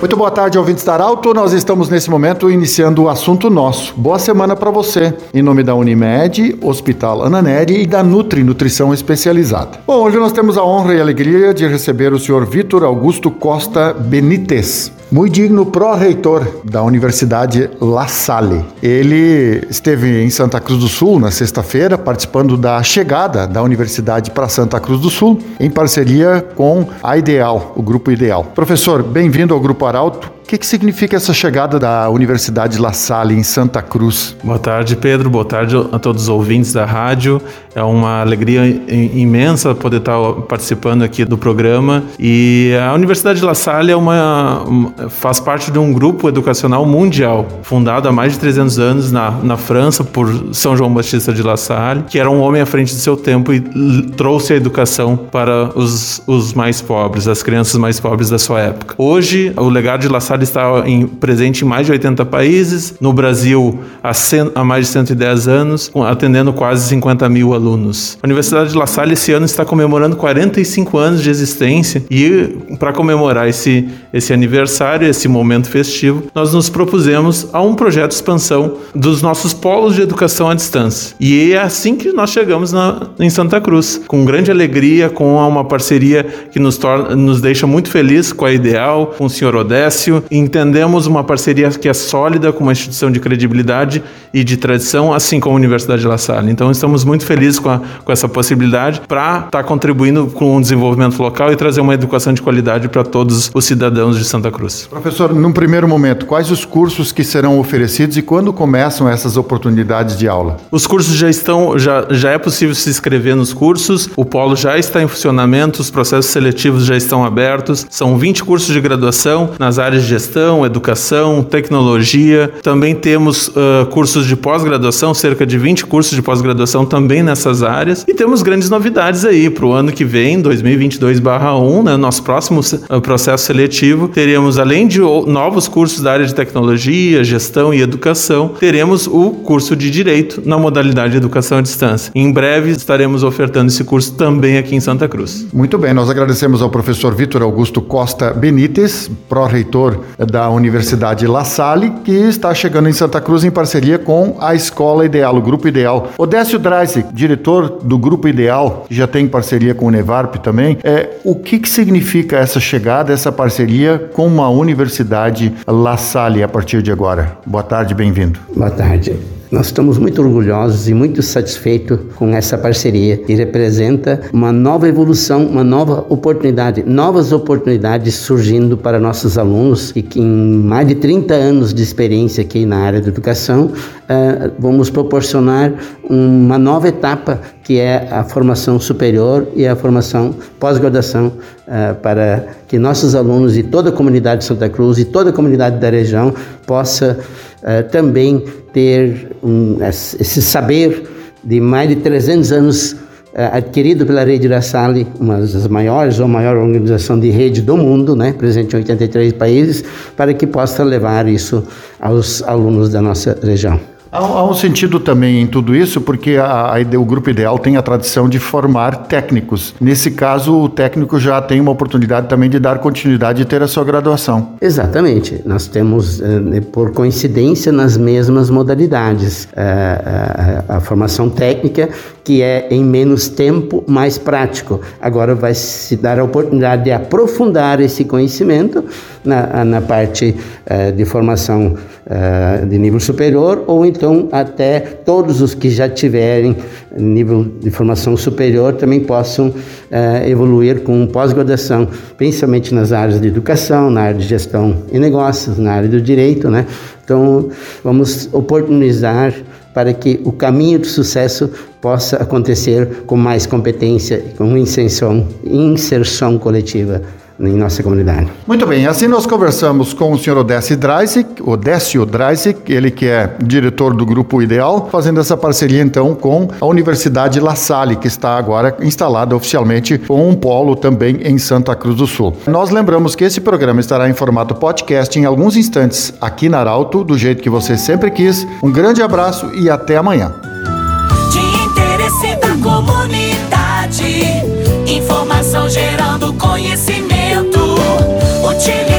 Muito boa tarde, ouvintes da Arauto. Nós estamos nesse momento iniciando o assunto nosso. Boa semana para você. Em nome da Unimed, Hospital Ananeri e da Nutri Nutrição Especializada. Bom, hoje nós temos a honra e alegria de receber o senhor Vitor Augusto Costa Benítez, muito digno pró-reitor da Universidade La Salle. Ele esteve em Santa Cruz do Sul na sexta-feira, participando da chegada da universidade para Santa Cruz do Sul, em parceria com a Ideal, o Grupo Ideal. Professor, bem-vindo ao Grupo Arauto. Que, que significa essa chegada da Universidade La Salle em Santa Cruz? Boa tarde, Pedro. Boa tarde a todos os ouvintes da rádio. É uma alegria imensa poder estar participando aqui do programa. E a Universidade La Salle é uma, faz parte de um grupo educacional mundial, fundado há mais de 300 anos na, na França por São João Batista de La Salle, que era um homem à frente de seu tempo e trouxe a educação para os, os mais pobres, as crianças mais pobres da sua época. Hoje, o legado de La Salle está em, presente em mais de 80 países, no Brasil há, cen, há mais de 110 anos, atendendo quase 50 mil alunos. A Universidade de La Salle esse ano está comemorando 45 anos de existência e para comemorar esse, esse aniversário, esse momento festivo, nós nos propusemos a um projeto de expansão dos nossos polos de educação à distância. E é assim que nós chegamos na, em Santa Cruz, com grande alegria, com uma parceria que nos, torna, nos deixa muito feliz com a Ideal, com o senhor Odécio, entendemos uma parceria que é sólida com uma instituição de credibilidade e de tradição, assim como a Universidade de La Salle. Então, estamos muito felizes com, a, com essa possibilidade para estar tá contribuindo com o desenvolvimento local e trazer uma educação de qualidade para todos os cidadãos de Santa Cruz. Professor, num primeiro momento, quais os cursos que serão oferecidos e quando começam essas oportunidades de aula? Os cursos já estão, já, já é possível se inscrever nos cursos, o polo já está em funcionamento, os processos seletivos já estão abertos, são 20 cursos de graduação nas áreas de gestão, educação, tecnologia. Também temos uh, cursos de pós-graduação, cerca de 20 cursos de pós-graduação também nessas áreas. E temos grandes novidades aí para o ano que vem, 2022/1, né, nosso próximo processo seletivo. Teremos, além de novos cursos da área de tecnologia, gestão e educação, teremos o curso de direito na modalidade de educação à distância. Em breve estaremos ofertando esse curso também aqui em Santa Cruz. Muito bem, nós agradecemos ao professor Vitor Augusto Costa Benítez, pró-reitor da Universidade La Salle, que está chegando em Santa Cruz em parceria com a Escola Ideal, o Grupo Ideal. Odécio Dreisig, diretor do Grupo Ideal, que já tem parceria com o Nevarp também, é, o que, que significa essa chegada, essa parceria com uma Universidade La Salle a partir de agora? Boa tarde, bem-vindo. Boa tarde. Nós estamos muito orgulhosos e muito satisfeitos com essa parceria que representa uma nova evolução, uma nova oportunidade, novas oportunidades surgindo para nossos alunos e que em mais de 30 anos de experiência aqui na área da educação, uh, vamos proporcionar uma nova etapa que é a formação superior e a formação pós-graduação para que nossos alunos e toda a comunidade de Santa Cruz e toda a comunidade da região possa uh, também ter um, esse saber de mais de 300 anos uh, adquirido pela Rede Salle, uma das maiores ou maior organização de rede do mundo, né, presente em 83 países, para que possa levar isso aos alunos da nossa região. Há, há, um sentido também em tudo isso, porque a, a, o Grupo Ideal tem a tradição de formar técnicos. Nesse caso, o técnico já tem uma oportunidade também de dar continuidade e ter a sua graduação. Exatamente. Nós temos, eh, por coincidência, nas mesmas modalidades. A, eh, a, a formação técnica, que é em menos tempo, mais prático. Agora vai se dar a oportunidade de aprofundar esse conhecimento na, na parte uh, de formação uh, de nível superior ou então até todos os que já tiverem nível de formação superior também possam uh, evoluir com pós-graduação, principalmente nas áreas de educação, na área de gestão e negócios, na área do direito, né? Então, vamos oportunizar para que o caminho do sucesso possa acontecer com mais competência, com inserção, inserção coletiva em nossa comunidade. Muito bem, assim nós conversamos com o senhor Odécio Dreisic, Odécio Dreisic, ele que é diretor do Grupo Ideal, fazendo essa parceria então com a Universidade La Salle, que está agora instalada oficialmente com um polo também em Santa Cruz do Sul. Nós lembramos que esse programa estará em formato podcast em alguns instantes aqui na Arauto, do jeito que você sempre quis. Um grande abraço e até amanhã. De interesse da comunidade, informação gerando conhecimento. watching